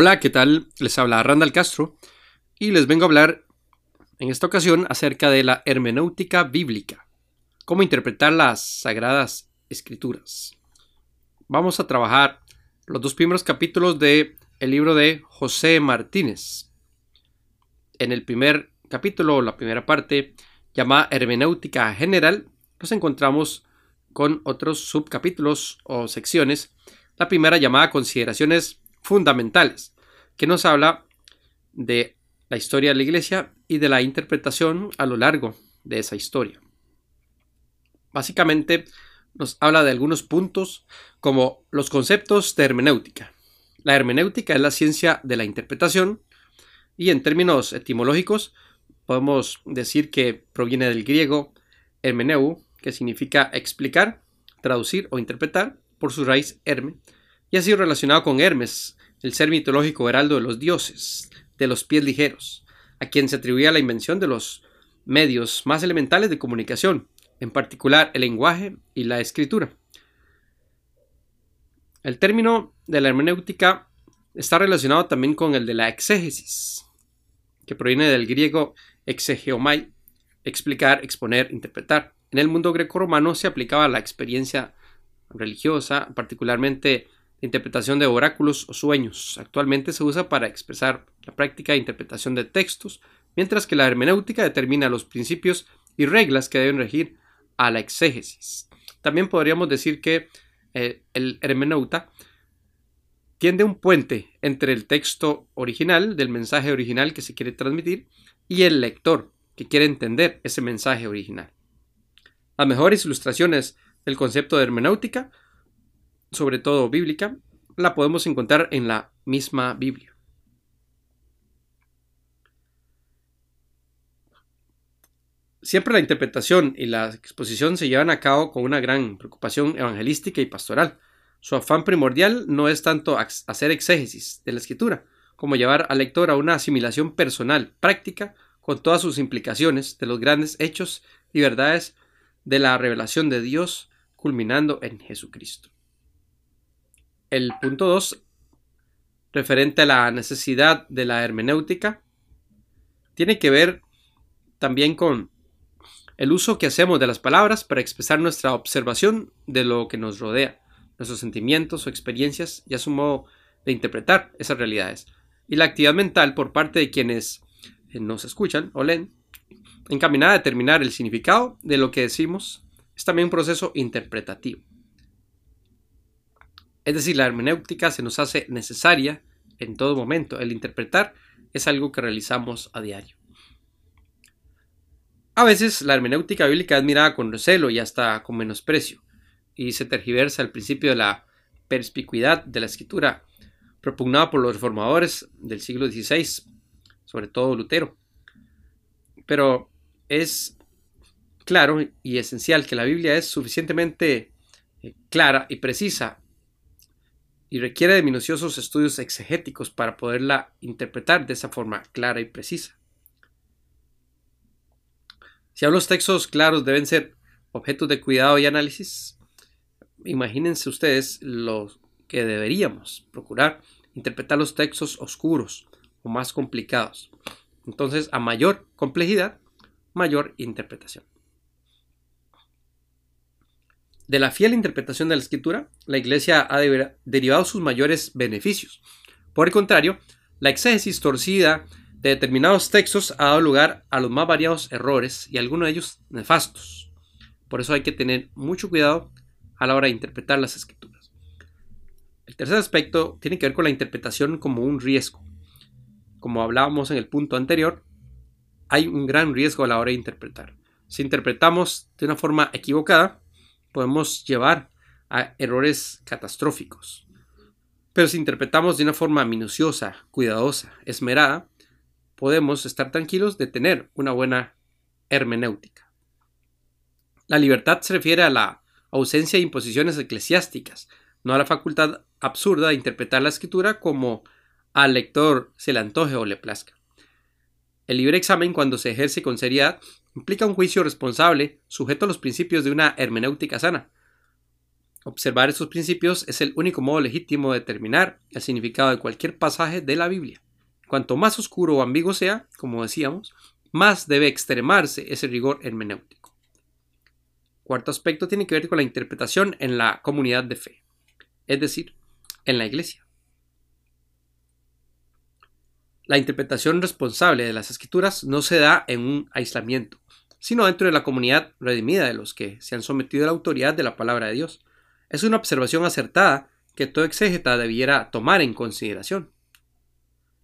Hola, ¿qué tal? Les habla Randall Castro y les vengo a hablar en esta ocasión acerca de la hermenéutica bíblica, cómo interpretar las sagradas escrituras. Vamos a trabajar los dos primeros capítulos de el libro de José Martínez. En el primer capítulo, la primera parte, llamada hermenéutica general, nos encontramos con otros subcapítulos o secciones. La primera llamada consideraciones fundamentales, que nos habla de la historia de la iglesia y de la interpretación a lo largo de esa historia. Básicamente nos habla de algunos puntos como los conceptos de hermenéutica. La hermenéutica es la ciencia de la interpretación y en términos etimológicos podemos decir que proviene del griego hermeneu, que significa explicar, traducir o interpretar por su raíz herme, y ha sido relacionado con Hermes, el ser mitológico heraldo de los dioses, de los pies ligeros, a quien se atribuía la invención de los medios más elementales de comunicación, en particular el lenguaje y la escritura. El término de la hermenéutica está relacionado también con el de la exégesis, que proviene del griego exegeomai, explicar, exponer, interpretar. En el mundo greco-romano se aplicaba la experiencia religiosa, particularmente interpretación de oráculos o sueños. Actualmente se usa para expresar la práctica de interpretación de textos, mientras que la hermenéutica determina los principios y reglas que deben regir a la exégesis. También podríamos decir que eh, el hermeneuta tiende un puente entre el texto original, del mensaje original que se quiere transmitir, y el lector, que quiere entender ese mensaje original. Las mejores ilustraciones del concepto de hermenéutica sobre todo bíblica, la podemos encontrar en la misma Biblia. Siempre la interpretación y la exposición se llevan a cabo con una gran preocupación evangelística y pastoral. Su afán primordial no es tanto hacer exégesis de la escritura, como llevar al lector a una asimilación personal, práctica, con todas sus implicaciones de los grandes hechos y verdades de la revelación de Dios, culminando en Jesucristo. El punto 2, referente a la necesidad de la hermenéutica, tiene que ver también con el uso que hacemos de las palabras para expresar nuestra observación de lo que nos rodea, nuestros sentimientos o experiencias y a su modo de interpretar esas realidades. Y la actividad mental por parte de quienes eh, nos escuchan o leen, encaminada a determinar el significado de lo que decimos, es también un proceso interpretativo. Es decir, la hermenéutica se nos hace necesaria en todo momento. El interpretar es algo que realizamos a diario. A veces la hermenéutica bíblica es mirada con recelo y hasta con menosprecio, y se tergiversa el principio de la perspicuidad de la escritura, propugnado por los reformadores del siglo XVI, sobre todo Lutero. Pero es claro y esencial que la Biblia es suficientemente eh, clara y precisa y requiere de minuciosos estudios exegéticos para poderla interpretar de esa forma clara y precisa. Si los textos claros deben ser objetos de cuidado y análisis, imagínense ustedes lo que deberíamos procurar interpretar los textos oscuros o más complicados. Entonces, a mayor complejidad, mayor interpretación. De la fiel interpretación de la escritura, la Iglesia ha derivado sus mayores beneficios. Por el contrario, la exégesis torcida de determinados textos ha dado lugar a los más variados errores y algunos de ellos nefastos. Por eso hay que tener mucho cuidado a la hora de interpretar las escrituras. El tercer aspecto tiene que ver con la interpretación como un riesgo. Como hablábamos en el punto anterior, hay un gran riesgo a la hora de interpretar. Si interpretamos de una forma equivocada, podemos llevar a errores catastróficos. Pero si interpretamos de una forma minuciosa, cuidadosa, esmerada, podemos estar tranquilos de tener una buena hermenéutica. La libertad se refiere a la ausencia de imposiciones eclesiásticas, no a la facultad absurda de interpretar la escritura como al lector se le antoje o le plazca. El libre examen, cuando se ejerce con seriedad, implica un juicio responsable sujeto a los principios de una hermenéutica sana. Observar estos principios es el único modo legítimo de determinar el significado de cualquier pasaje de la Biblia. Cuanto más oscuro o ambiguo sea, como decíamos, más debe extremarse ese rigor hermenéutico. Cuarto aspecto tiene que ver con la interpretación en la comunidad de fe, es decir, en la iglesia. La interpretación responsable de las escrituras no se da en un aislamiento, sino dentro de la comunidad redimida de los que se han sometido a la autoridad de la palabra de Dios. Es una observación acertada que todo exégeta debiera tomar en consideración.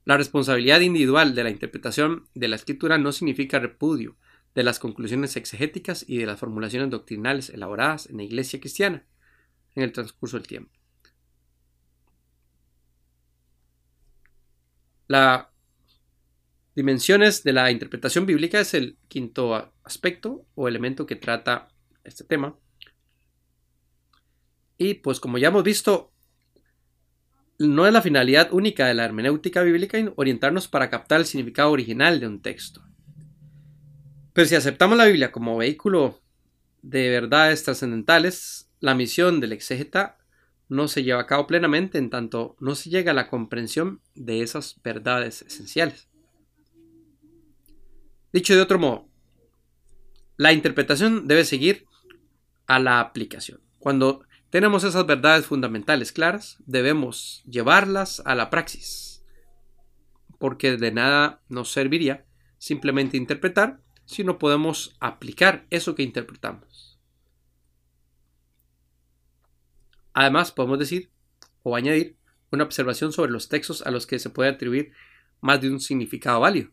La responsabilidad individual de la interpretación de la escritura no significa repudio de las conclusiones exegéticas y de las formulaciones doctrinales elaboradas en la iglesia cristiana en el transcurso del tiempo. Las dimensiones de la interpretación bíblica es el quinto aspecto o elemento que trata este tema. Y pues como ya hemos visto, no es la finalidad única de la hermenéutica bíblica orientarnos para captar el significado original de un texto. Pero si aceptamos la Biblia como vehículo de verdades trascendentales, la misión del exégeta no se lleva a cabo plenamente en tanto no se llega a la comprensión de esas verdades esenciales. Dicho de otro modo, la interpretación debe seguir a la aplicación. Cuando tenemos esas verdades fundamentales claras, debemos llevarlas a la praxis, porque de nada nos serviría simplemente interpretar si no podemos aplicar eso que interpretamos. Además, podemos decir o añadir una observación sobre los textos a los que se puede atribuir más de un significado válido.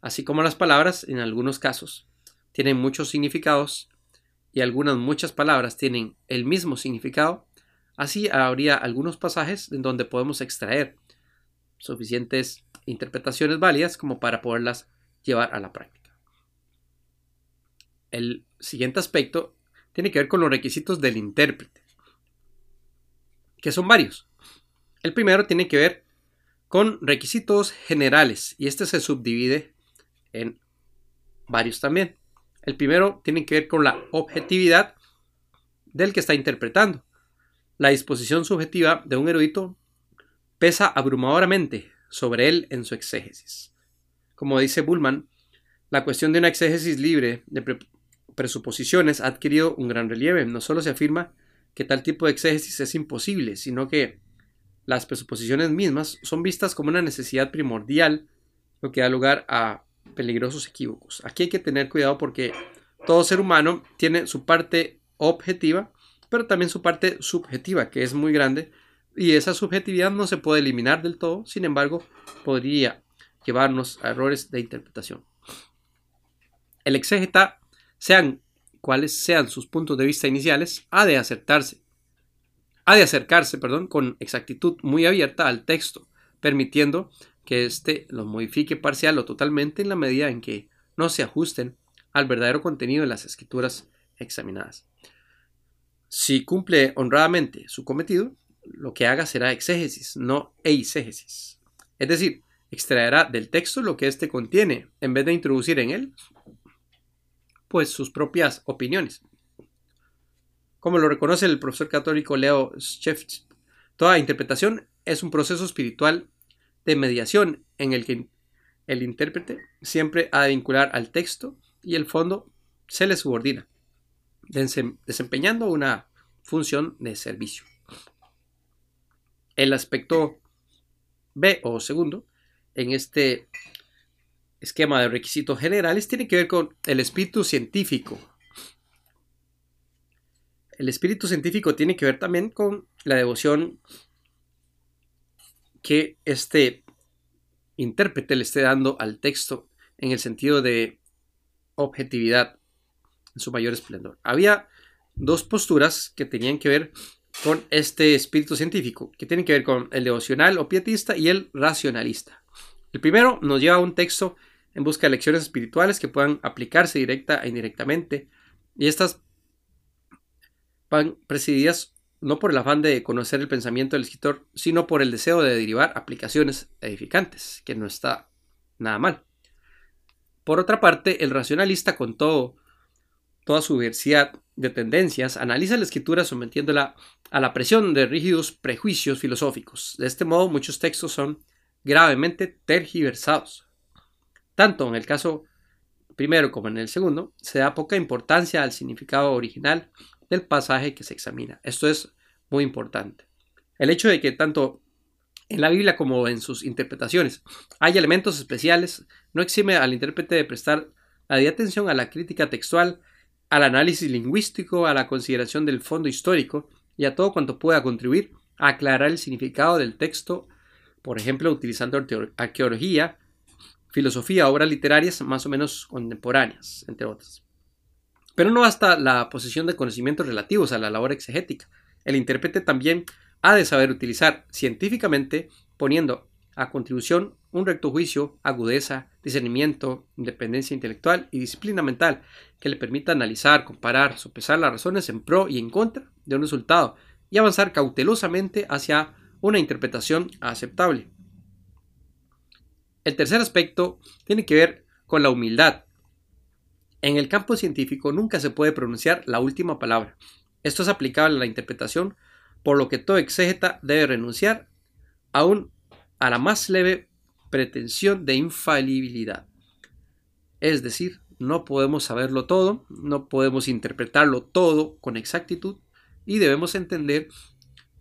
Así como las palabras, en algunos casos, tienen muchos significados y algunas muchas palabras tienen el mismo significado, así habría algunos pasajes en donde podemos extraer suficientes interpretaciones válidas como para poderlas llevar a la práctica. El siguiente aspecto tiene que ver con los requisitos del intérprete, que son varios. El primero tiene que ver con requisitos generales y este se subdivide en varios también. El primero tiene que ver con la objetividad del que está interpretando. La disposición subjetiva de un erudito pesa abrumadoramente sobre él en su exégesis. Como dice Bullman, la cuestión de una exégesis libre de presuposiciones ha adquirido un gran relieve. No solo se afirma que tal tipo de exégesis es imposible, sino que las presuposiciones mismas son vistas como una necesidad primordial, lo que da lugar a peligrosos equívocos. Aquí hay que tener cuidado porque todo ser humano tiene su parte objetiva, pero también su parte subjetiva, que es muy grande, y esa subjetividad no se puede eliminar del todo, sin embargo, podría llevarnos a errores de interpretación. El exégeta, sean cuales sean sus puntos de vista iniciales, ha de acertarse, ha de acercarse, perdón, con exactitud muy abierta al texto, permitiendo que éste lo modifique parcial o totalmente en la medida en que no se ajusten al verdadero contenido de las escrituras examinadas. Si cumple honradamente su cometido, lo que haga será exégesis, no eisegesis. Es decir, extraerá del texto lo que éste contiene, en vez de introducir en él, pues sus propias opiniones. Como lo reconoce el profesor católico Leo Shefch, toda interpretación es un proceso espiritual de mediación en el que el intérprete siempre ha de vincular al texto y el fondo se le subordina, desempeñando una función de servicio. El aspecto B o segundo en este esquema de requisitos generales tiene que ver con el espíritu científico. El espíritu científico tiene que ver también con la devoción que este intérprete le esté dando al texto en el sentido de objetividad en su mayor esplendor. Había dos posturas que tenían que ver con este espíritu científico, que tienen que ver con el devocional o pietista y el racionalista. El primero nos lleva a un texto en busca de lecciones espirituales que puedan aplicarse directa e indirectamente, y estas van presididas no por el afán de conocer el pensamiento del escritor, sino por el deseo de derivar aplicaciones edificantes, que no está nada mal. Por otra parte, el racionalista con todo, toda su diversidad de tendencias, analiza la escritura sometiéndola a la presión de rígidos prejuicios filosóficos. De este modo, muchos textos son gravemente tergiversados. Tanto en el caso primero como en el segundo, se da poca importancia al significado original del pasaje que se examina. Esto es muy importante. El hecho de que tanto en la Biblia como en sus interpretaciones hay elementos especiales no exime al intérprete de prestar la atención a la crítica textual, al análisis lingüístico, a la consideración del fondo histórico y a todo cuanto pueda contribuir a aclarar el significado del texto, por ejemplo, utilizando arqueología, filosofía, obras literarias más o menos contemporáneas, entre otras. Pero no basta la posesión de conocimientos relativos a la labor exegética. El intérprete también ha de saber utilizar científicamente, poniendo a contribución un recto juicio, agudeza, discernimiento, independencia intelectual y disciplina mental que le permita analizar, comparar, sopesar las razones en pro y en contra de un resultado y avanzar cautelosamente hacia una interpretación aceptable. El tercer aspecto tiene que ver con la humildad. En el campo científico nunca se puede pronunciar la última palabra. Esto es aplicable a la interpretación, por lo que todo exégeta debe renunciar aún a la más leve pretensión de infalibilidad. Es decir, no podemos saberlo todo, no podemos interpretarlo todo con exactitud y debemos entender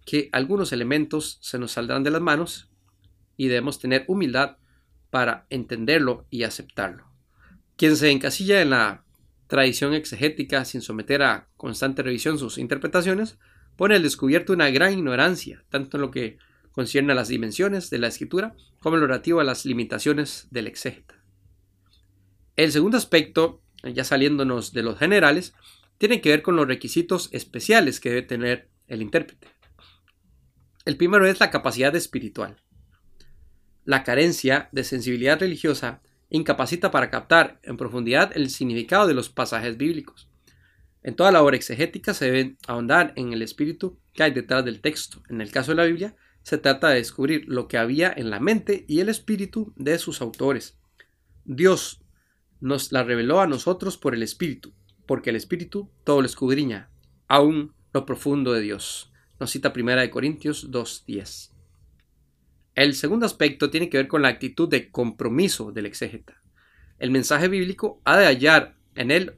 que algunos elementos se nos saldrán de las manos y debemos tener humildad para entenderlo y aceptarlo. Quien se encasilla en la tradición exegética sin someter a constante revisión sus interpretaciones, pone al descubierto una gran ignorancia, tanto en lo que concierne a las dimensiones de la escritura como en lo relativo a las limitaciones del exégeta. El segundo aspecto, ya saliéndonos de los generales, tiene que ver con los requisitos especiales que debe tener el intérprete. El primero es la capacidad espiritual. La carencia de sensibilidad religiosa incapacita para captar en profundidad el significado de los pasajes bíblicos. En toda la obra exegética se debe ahondar en el espíritu que hay detrás del texto. En el caso de la Biblia, se trata de descubrir lo que había en la mente y el espíritu de sus autores. Dios nos la reveló a nosotros por el espíritu, porque el espíritu todo lo escudriña, aún lo profundo de Dios. Nos cita 1 Corintios 2.10. El segundo aspecto tiene que ver con la actitud de compromiso del exégeta. El mensaje bíblico ha de hallar en él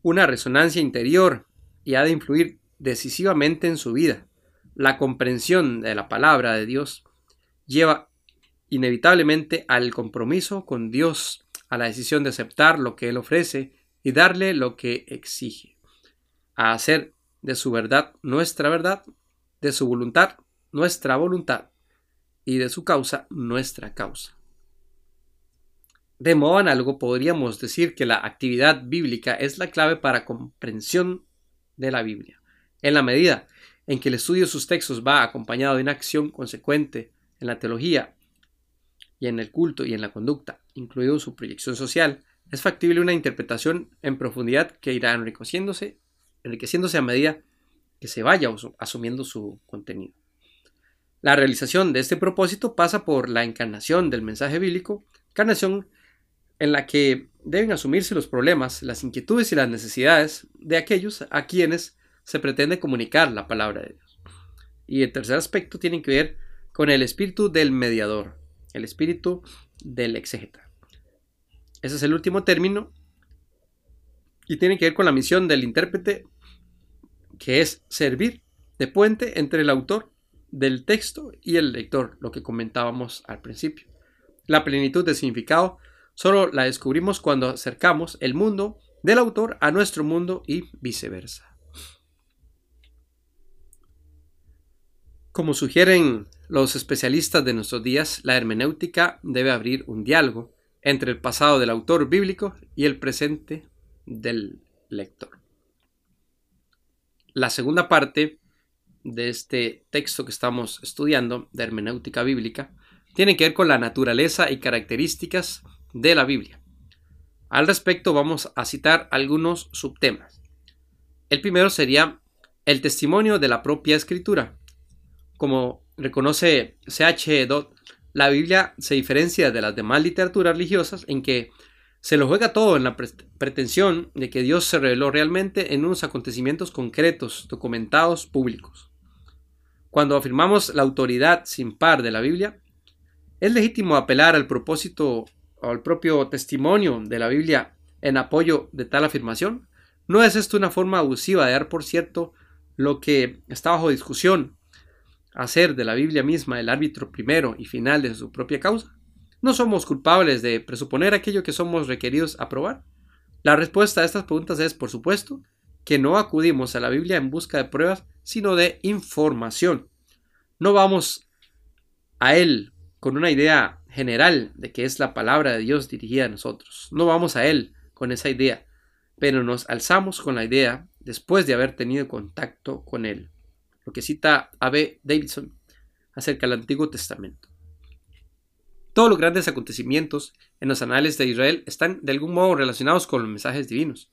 una resonancia interior y ha de influir decisivamente en su vida. La comprensión de la palabra de Dios lleva inevitablemente al compromiso con Dios, a la decisión de aceptar lo que Él ofrece y darle lo que exige, a hacer de su verdad nuestra verdad, de su voluntad nuestra voluntad y de su causa nuestra causa. De modo análogo podríamos decir que la actividad bíblica es la clave para comprensión de la Biblia. En la medida en que el estudio de sus textos va acompañado de una acción consecuente en la teología y en el culto y en la conducta, incluido su proyección social, es factible una interpretación en profundidad que irá enriqueciéndose, enriqueciéndose a medida que se vaya asumiendo su contenido. La realización de este propósito pasa por la encarnación del mensaje bíblico, encarnación en la que deben asumirse los problemas, las inquietudes y las necesidades de aquellos a quienes se pretende comunicar la palabra de Dios. Y el tercer aspecto tiene que ver con el espíritu del mediador, el espíritu del exégeta. Ese es el último término y tiene que ver con la misión del intérprete, que es servir de puente entre el autor del texto y el lector, lo que comentábamos al principio. La plenitud de significado solo la descubrimos cuando acercamos el mundo del autor a nuestro mundo y viceversa. Como sugieren los especialistas de nuestros días, la hermenéutica debe abrir un diálogo entre el pasado del autor bíblico y el presente del lector. La segunda parte de este texto que estamos estudiando, de hermenéutica bíblica, tiene que ver con la naturaleza y características de la Biblia. Al respecto vamos a citar algunos subtemas. El primero sería el testimonio de la propia escritura. Como reconoce C.H. Dodd, la Biblia se diferencia de las demás literaturas religiosas en que se lo juega todo en la pretensión de que Dios se reveló realmente en unos acontecimientos concretos, documentados, públicos. Cuando afirmamos la autoridad sin par de la Biblia, es legítimo apelar al propósito o al propio testimonio de la Biblia en apoyo de tal afirmación. ¿No es esto una forma abusiva de dar por cierto lo que está bajo discusión, hacer de la Biblia misma el árbitro primero y final de su propia causa? ¿No somos culpables de presuponer aquello que somos requeridos a probar? La respuesta a estas preguntas es, por supuesto, que no acudimos a la Biblia en busca de pruebas, sino de información. No vamos a Él con una idea general de que es la palabra de Dios dirigida a nosotros. No vamos a Él con esa idea, pero nos alzamos con la idea después de haber tenido contacto con Él. Lo que cita A.B. Davidson acerca del Antiguo Testamento. Todos los grandes acontecimientos en los anales de Israel están de algún modo relacionados con los mensajes divinos.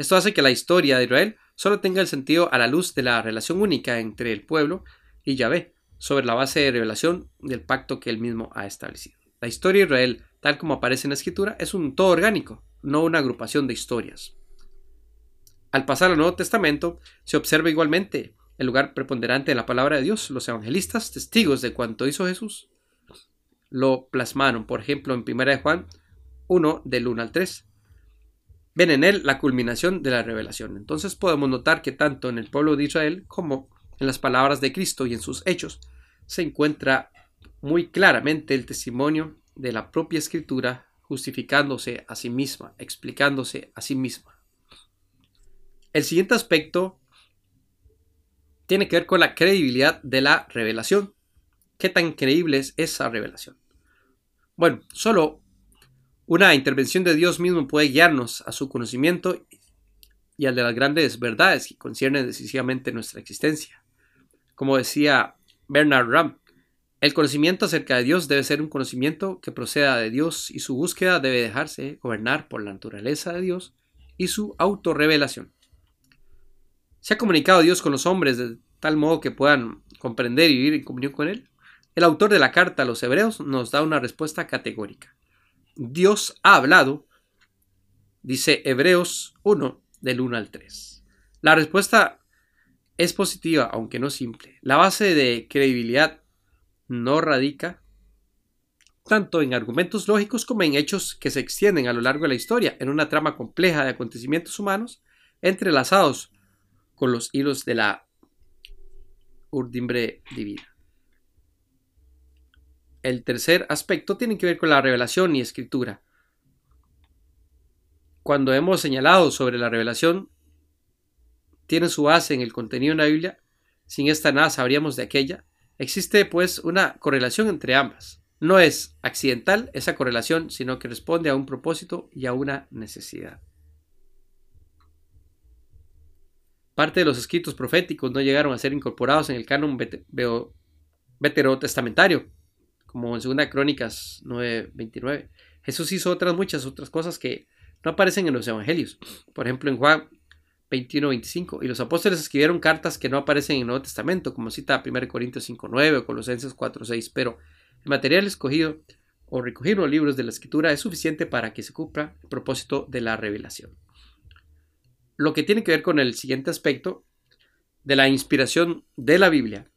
Esto hace que la historia de Israel solo tenga el sentido a la luz de la relación única entre el pueblo y Yahvé, sobre la base de revelación del pacto que él mismo ha establecido. La historia de Israel, tal como aparece en la escritura, es un todo orgánico, no una agrupación de historias. Al pasar al Nuevo Testamento, se observa igualmente el lugar preponderante de la palabra de Dios. Los evangelistas, testigos de cuanto hizo Jesús, lo plasmaron, por ejemplo, en 1 Juan 1 del 1 al 3. Ven en él la culminación de la revelación. Entonces podemos notar que tanto en el pueblo de Israel como en las palabras de Cristo y en sus hechos se encuentra muy claramente el testimonio de la propia escritura justificándose a sí misma, explicándose a sí misma. El siguiente aspecto tiene que ver con la credibilidad de la revelación. ¿Qué tan creíble es esa revelación? Bueno, solo una intervención de Dios mismo puede guiarnos a su conocimiento y al de las grandes verdades que conciernen decisivamente nuestra existencia. Como decía Bernard Ram, el conocimiento acerca de Dios debe ser un conocimiento que proceda de Dios y su búsqueda debe dejarse gobernar por la naturaleza de Dios y su autorrevelación. ¿Se ha comunicado Dios con los hombres de tal modo que puedan comprender y vivir en comunión con Él? El autor de la carta a los hebreos nos da una respuesta categórica. Dios ha hablado, dice Hebreos 1 del 1 al 3. La respuesta es positiva, aunque no simple. La base de credibilidad no radica tanto en argumentos lógicos como en hechos que se extienden a lo largo de la historia, en una trama compleja de acontecimientos humanos entrelazados con los hilos de la urdimbre divina. El tercer aspecto tiene que ver con la revelación y escritura. Cuando hemos señalado sobre la revelación, tiene su base en el contenido de la Biblia, sin esta nada sabríamos de aquella, existe pues una correlación entre ambas. No es accidental esa correlación, sino que responde a un propósito y a una necesidad. Parte de los escritos proféticos no llegaron a ser incorporados en el canon veterotestamentario, como en Segunda Crónicas 9:29. Jesús hizo otras muchas otras cosas que no aparecen en los evangelios. Por ejemplo, en Juan 21:25. Y los apóstoles escribieron cartas que no aparecen en el Nuevo Testamento, como cita 1 Corintios 5:9 o Colosenses 4:6. Pero el material escogido o recogido en los libros de la Escritura es suficiente para que se cumpla el propósito de la revelación. Lo que tiene que ver con el siguiente aspecto de la inspiración de la Biblia,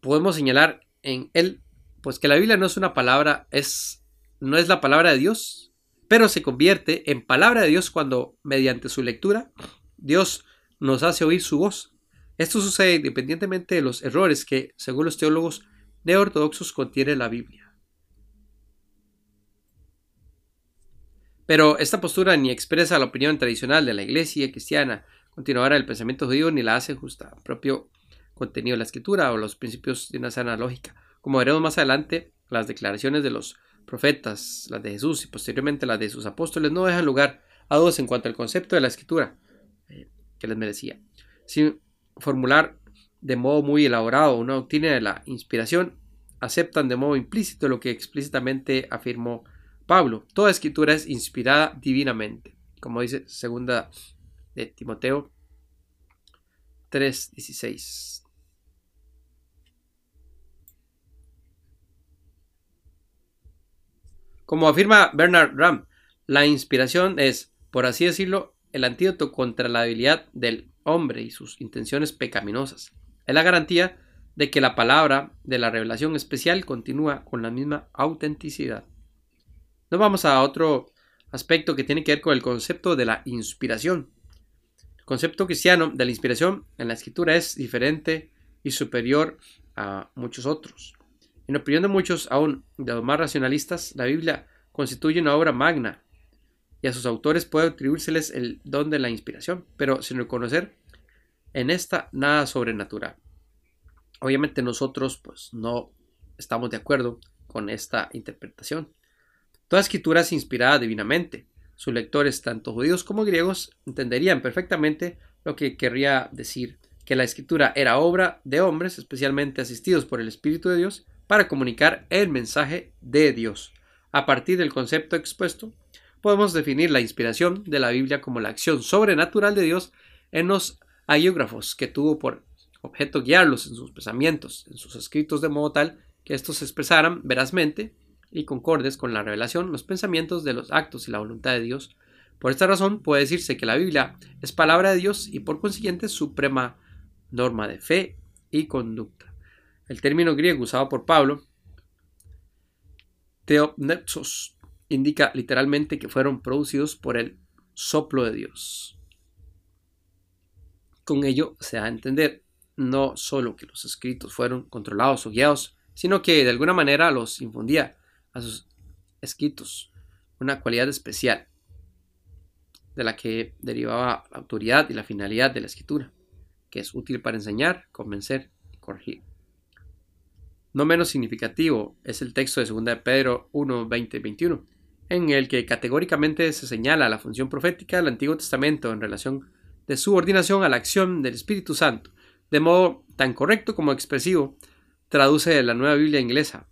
podemos señalar en él pues que la Biblia no es una palabra, es, no es la palabra de Dios, pero se convierte en palabra de Dios cuando, mediante su lectura, Dios nos hace oír su voz. Esto sucede independientemente de los errores que, según los teólogos neortodoxos, contiene la Biblia. Pero esta postura ni expresa la opinión tradicional de la iglesia cristiana continuará el pensamiento judío ni la hace justa al propio contenido de la escritura o los principios de una sana lógica. Como veremos más adelante, las declaraciones de los profetas, las de Jesús y posteriormente las de sus apóstoles no dejan lugar a dudas en cuanto al concepto de la escritura eh, que les merecía. Sin formular de modo muy elaborado una doctrina de la inspiración, aceptan de modo implícito lo que explícitamente afirmó Pablo. Toda escritura es inspirada divinamente, como dice segunda de Timoteo 3:16. Como afirma Bernard Ram, La inspiración es, por así decirlo, el antídoto contra la debilidad del hombre y sus intenciones pecaminosas. Es la garantía de que la palabra de la revelación especial continúa con la misma autenticidad. Nos vamos a otro aspecto que tiene que ver con el concepto de la inspiración. El concepto cristiano de la inspiración en la escritura es diferente y superior a muchos otros. En opinión de muchos, aún de los más racionalistas, la Biblia constituye una obra magna y a sus autores puede atribuírseles el don de la inspiración, pero sin reconocer en esta nada sobrenatural. Obviamente nosotros pues no estamos de acuerdo con esta interpretación. Toda escritura es inspirada divinamente. Sus lectores, tanto judíos como griegos, entenderían perfectamente lo que querría decir que la escritura era obra de hombres especialmente asistidos por el Espíritu de Dios para comunicar el mensaje de Dios. A partir del concepto expuesto, podemos definir la inspiración de la Biblia como la acción sobrenatural de Dios en los agiógrafos que tuvo por objeto guiarlos en sus pensamientos, en sus escritos de modo tal que estos expresaran verazmente y concordes con la revelación los pensamientos de los actos y la voluntad de Dios. Por esta razón puede decirse que la Biblia es palabra de Dios y por consiguiente suprema norma de fe y conducta. El término griego usado por Pablo, theopnetos, indica literalmente que fueron producidos por el soplo de Dios. Con ello se da a entender no solo que los escritos fueron controlados o guiados, sino que de alguna manera los infundía a sus escritos una cualidad especial de la que derivaba la autoridad y la finalidad de la escritura, que es útil para enseñar, convencer y corregir. No menos significativo es el texto de 2 de Pedro 1, 20 y 21, en el que categóricamente se señala la función profética del Antiguo Testamento en relación de subordinación a la acción del Espíritu Santo, de modo tan correcto como expresivo, traduce la nueva Biblia inglesa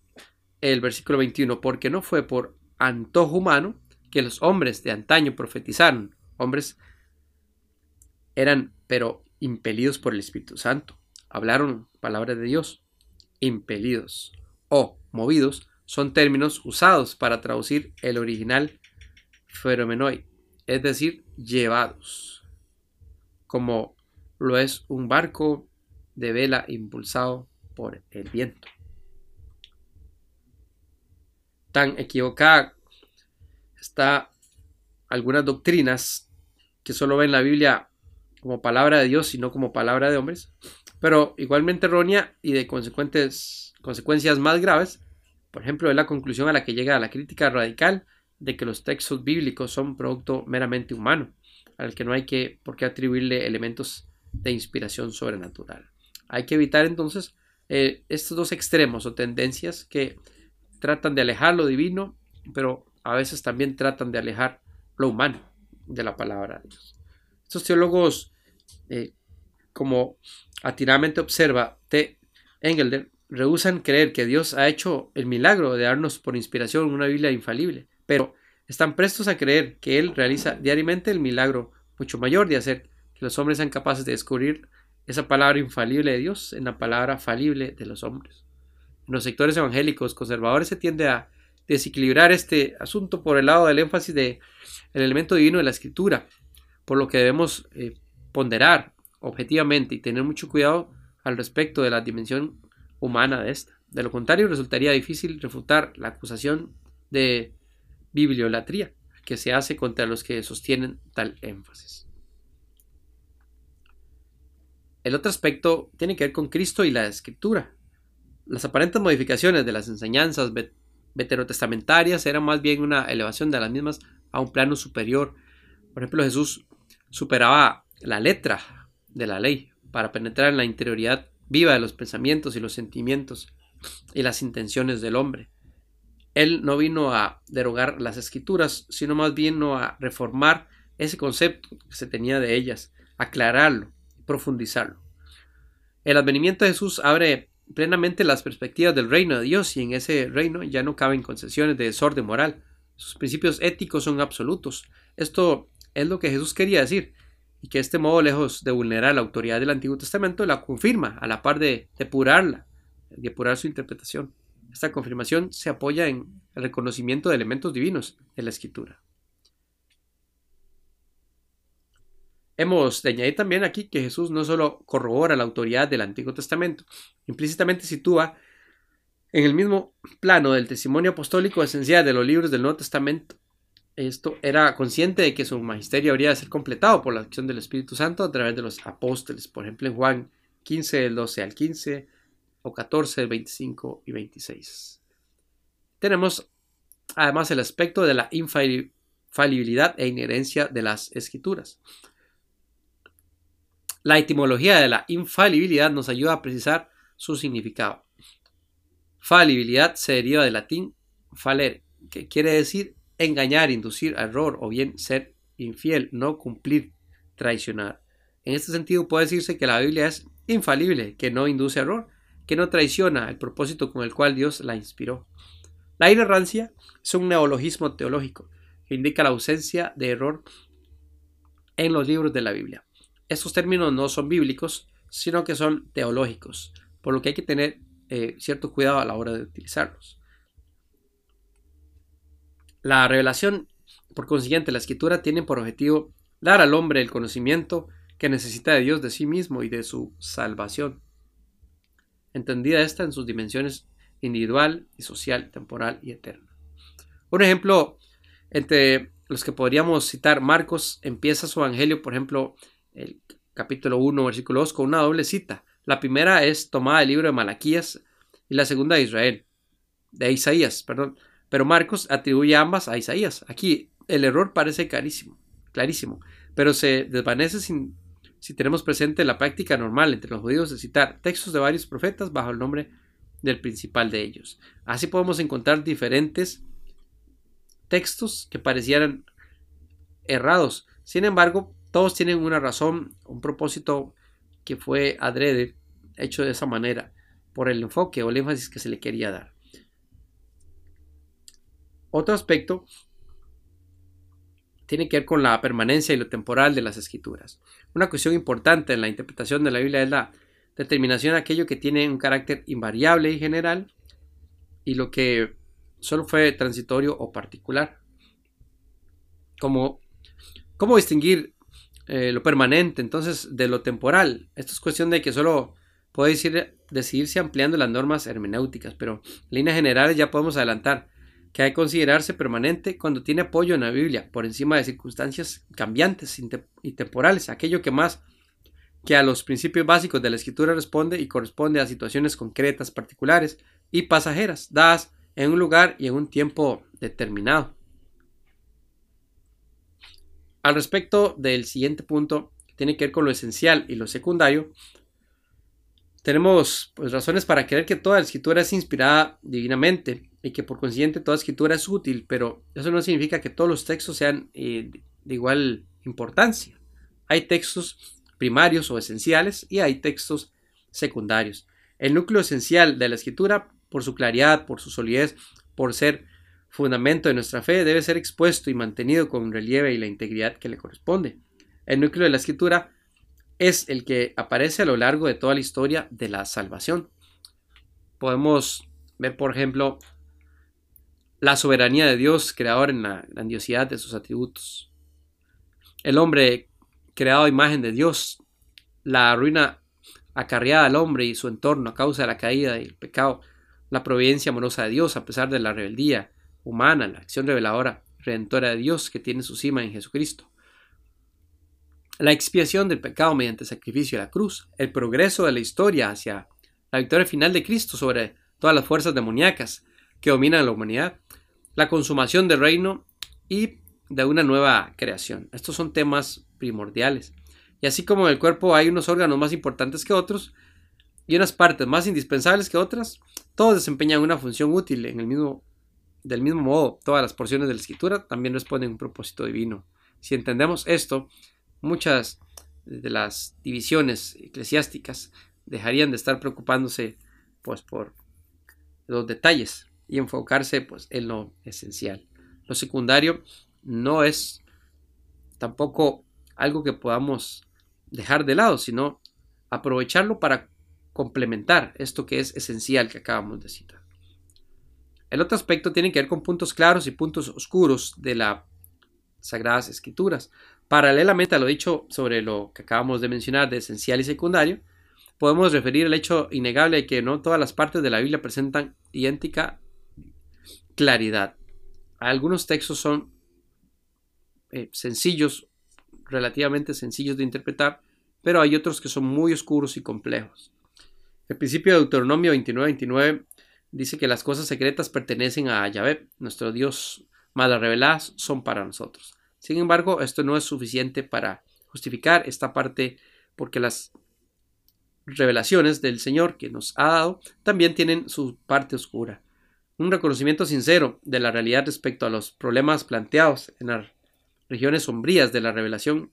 el versículo 21, porque no fue por antojo humano que los hombres de antaño profetizaron, hombres eran pero impelidos por el Espíritu Santo, hablaron palabra de Dios, impelidos o movidos son términos usados para traducir el original feromenoi, es decir, llevados, como lo es un barco de vela impulsado por el viento. Tan equivocada está algunas doctrinas que solo ven la Biblia como palabra de Dios y no como palabra de hombres, pero igualmente errónea y de consecuentes, consecuencias más graves por ejemplo, es la conclusión a la que llega la crítica radical de que los textos bíblicos son producto meramente humano, al que no hay que, por qué atribuirle elementos de inspiración sobrenatural. Hay que evitar entonces eh, estos dos extremos o tendencias que tratan de alejar lo divino, pero a veces también tratan de alejar lo humano de la palabra de Dios. Estos teólogos, eh, como atinadamente observa T. Engelder, rehusan creer que Dios ha hecho el milagro de darnos por inspiración una Biblia infalible, pero están prestos a creer que Él realiza diariamente el milagro mucho mayor de hacer que los hombres sean capaces de descubrir esa palabra infalible de Dios en la palabra falible de los hombres. En los sectores evangélicos conservadores se tiende a desequilibrar este asunto por el lado del énfasis del elemento divino de la escritura, por lo que debemos eh, ponderar objetivamente y tener mucho cuidado al respecto de la dimensión humana de esta. De lo contrario, resultaría difícil refutar la acusación de bibliolatría que se hace contra los que sostienen tal énfasis. El otro aspecto tiene que ver con Cristo y la escritura. Las aparentes modificaciones de las enseñanzas veterotestamentarias eran más bien una elevación de las mismas a un plano superior. Por ejemplo, Jesús superaba la letra de la ley para penetrar en la interioridad viva de los pensamientos y los sentimientos y las intenciones del hombre. Él no vino a derogar las escrituras, sino más bien a reformar ese concepto que se tenía de ellas, aclararlo, profundizarlo. El advenimiento de Jesús abre plenamente las perspectivas del reino de Dios y en ese reino ya no caben concesiones de desorden moral. Sus principios éticos son absolutos. Esto es lo que Jesús quería decir, y que este modo, lejos de vulnerar la autoridad del Antiguo Testamento, la confirma a la par de depurarla, de depurar su interpretación. Esta confirmación se apoya en el reconocimiento de elementos divinos en la Escritura. Hemos de añadir también aquí que Jesús no solo corrobora la autoridad del Antiguo Testamento, implícitamente sitúa en el mismo plano del testimonio apostólico esencial de los libros del Nuevo Testamento, esto era consciente de que su magisterio habría de ser completado por la acción del Espíritu Santo a través de los apóstoles, por ejemplo en Juan 15, del 12 al 15, o 14, del 25 y 26. Tenemos además el aspecto de la infalibilidad e inherencia de las escrituras. La etimología de la infalibilidad nos ayuda a precisar su significado. Falibilidad se deriva del latín faler, que quiere decir engañar, inducir a error o bien ser infiel, no cumplir, traicionar. En este sentido puede decirse que la Biblia es infalible, que no induce error, que no traiciona el propósito con el cual Dios la inspiró. La inerrancia es un neologismo teológico que indica la ausencia de error en los libros de la Biblia. Estos términos no son bíblicos, sino que son teológicos, por lo que hay que tener eh, cierto cuidado a la hora de utilizarlos. La revelación, por consiguiente, la escritura tiene por objetivo dar al hombre el conocimiento que necesita de Dios, de sí mismo y de su salvación. Entendida esta en sus dimensiones individual y social, temporal y eterna. Un ejemplo entre los que podríamos citar, Marcos empieza su evangelio, por ejemplo, el capítulo 1, versículo 2, con una doble cita. La primera es tomada del libro de Malaquías y la segunda de Israel, de Isaías, perdón. Pero Marcos atribuye ambas a Isaías. Aquí el error parece clarísimo, clarísimo, pero se desvanece si tenemos presente la práctica normal entre los judíos de citar textos de varios profetas bajo el nombre del principal de ellos. Así podemos encontrar diferentes textos que parecieran errados. Sin embargo, todos tienen una razón, un propósito que fue adrede, hecho de esa manera, por el enfoque o el énfasis que se le quería dar. Otro aspecto tiene que ver con la permanencia y lo temporal de las escrituras. Una cuestión importante en la interpretación de la Biblia es la determinación de aquello que tiene un carácter invariable y general y lo que solo fue transitorio o particular. Como, ¿Cómo distinguir eh, lo permanente entonces de lo temporal? Esto es cuestión de que solo puede decir, decidirse ampliando las normas hermenéuticas, pero en líneas generales ya podemos adelantar que hay que considerarse permanente cuando tiene apoyo en la Biblia, por encima de circunstancias cambiantes y temporales, aquello que más que a los principios básicos de la escritura responde y corresponde a situaciones concretas, particulares y pasajeras, dadas en un lugar y en un tiempo determinado. Al respecto del siguiente punto, que tiene que ver con lo esencial y lo secundario, tenemos pues, razones para creer que toda la escritura es inspirada divinamente y que por consiguiente toda escritura es útil, pero eso no significa que todos los textos sean eh, de igual importancia. Hay textos primarios o esenciales y hay textos secundarios. El núcleo esencial de la escritura, por su claridad, por su solidez, por ser fundamento de nuestra fe, debe ser expuesto y mantenido con relieve y la integridad que le corresponde. El núcleo de la escritura es el que aparece a lo largo de toda la historia de la salvación. Podemos ver, por ejemplo, la soberanía de Dios, creador en la grandiosidad de sus atributos. El hombre creado a imagen de Dios, la ruina acarreada al hombre y su entorno a causa de la caída y el pecado, la providencia amorosa de Dios a pesar de la rebeldía humana, la acción reveladora, redentora de Dios que tiene su cima en Jesucristo. La expiación del pecado mediante el sacrificio de la cruz, el progreso de la historia hacia la victoria final de Cristo sobre todas las fuerzas demoníacas que dominan la humanidad, la consumación del reino y de una nueva creación. Estos son temas primordiales. Y así como en el cuerpo hay unos órganos más importantes que otros y unas partes más indispensables que otras, todos desempeñan una función útil en el mismo, del mismo modo. Todas las porciones de la escritura también responden a un propósito divino. Si entendemos esto, muchas de las divisiones eclesiásticas dejarían de estar preocupándose pues por los detalles y enfocarse pues en lo esencial. Lo secundario no es tampoco algo que podamos dejar de lado, sino aprovecharlo para complementar esto que es esencial que acabamos de citar. El otro aspecto tiene que ver con puntos claros y puntos oscuros de la sagradas escrituras. Paralelamente a lo dicho sobre lo que acabamos de mencionar de esencial y secundario, podemos referir el hecho innegable de que no todas las partes de la Biblia presentan idéntica claridad. Algunos textos son eh, sencillos, relativamente sencillos de interpretar, pero hay otros que son muy oscuros y complejos. El principio de Deuteronomio 29-29 dice que las cosas secretas pertenecen a Yahvé, nuestro Dios, más las reveladas son para nosotros. Sin embargo, esto no es suficiente para justificar esta parte porque las revelaciones del Señor que nos ha dado también tienen su parte oscura. Un reconocimiento sincero de la realidad respecto a los problemas planteados en las regiones sombrías de la revelación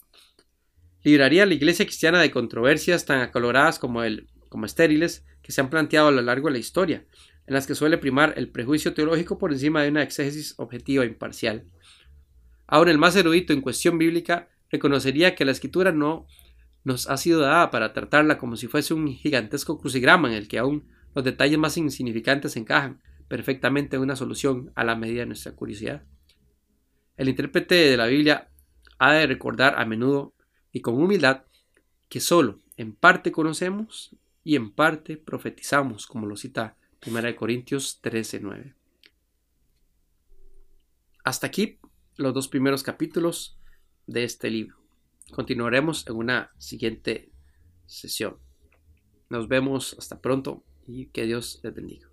libraría a la iglesia cristiana de controversias tan acaloradas como, el, como estériles que se han planteado a lo largo de la historia, en las que suele primar el prejuicio teológico por encima de una exégesis objetiva e imparcial. Ahora el más erudito en cuestión bíblica reconocería que la escritura no nos ha sido dada para tratarla como si fuese un gigantesco crucigrama en el que aún los detalles más insignificantes encajan perfectamente en una solución a la medida de nuestra curiosidad. El intérprete de la Biblia ha de recordar a menudo y con humildad que solo en parte conocemos y en parte profetizamos, como lo cita 1 Corintios 13:9. Hasta aquí los dos primeros capítulos de este libro. Continuaremos en una siguiente sesión. Nos vemos hasta pronto y que Dios les bendiga.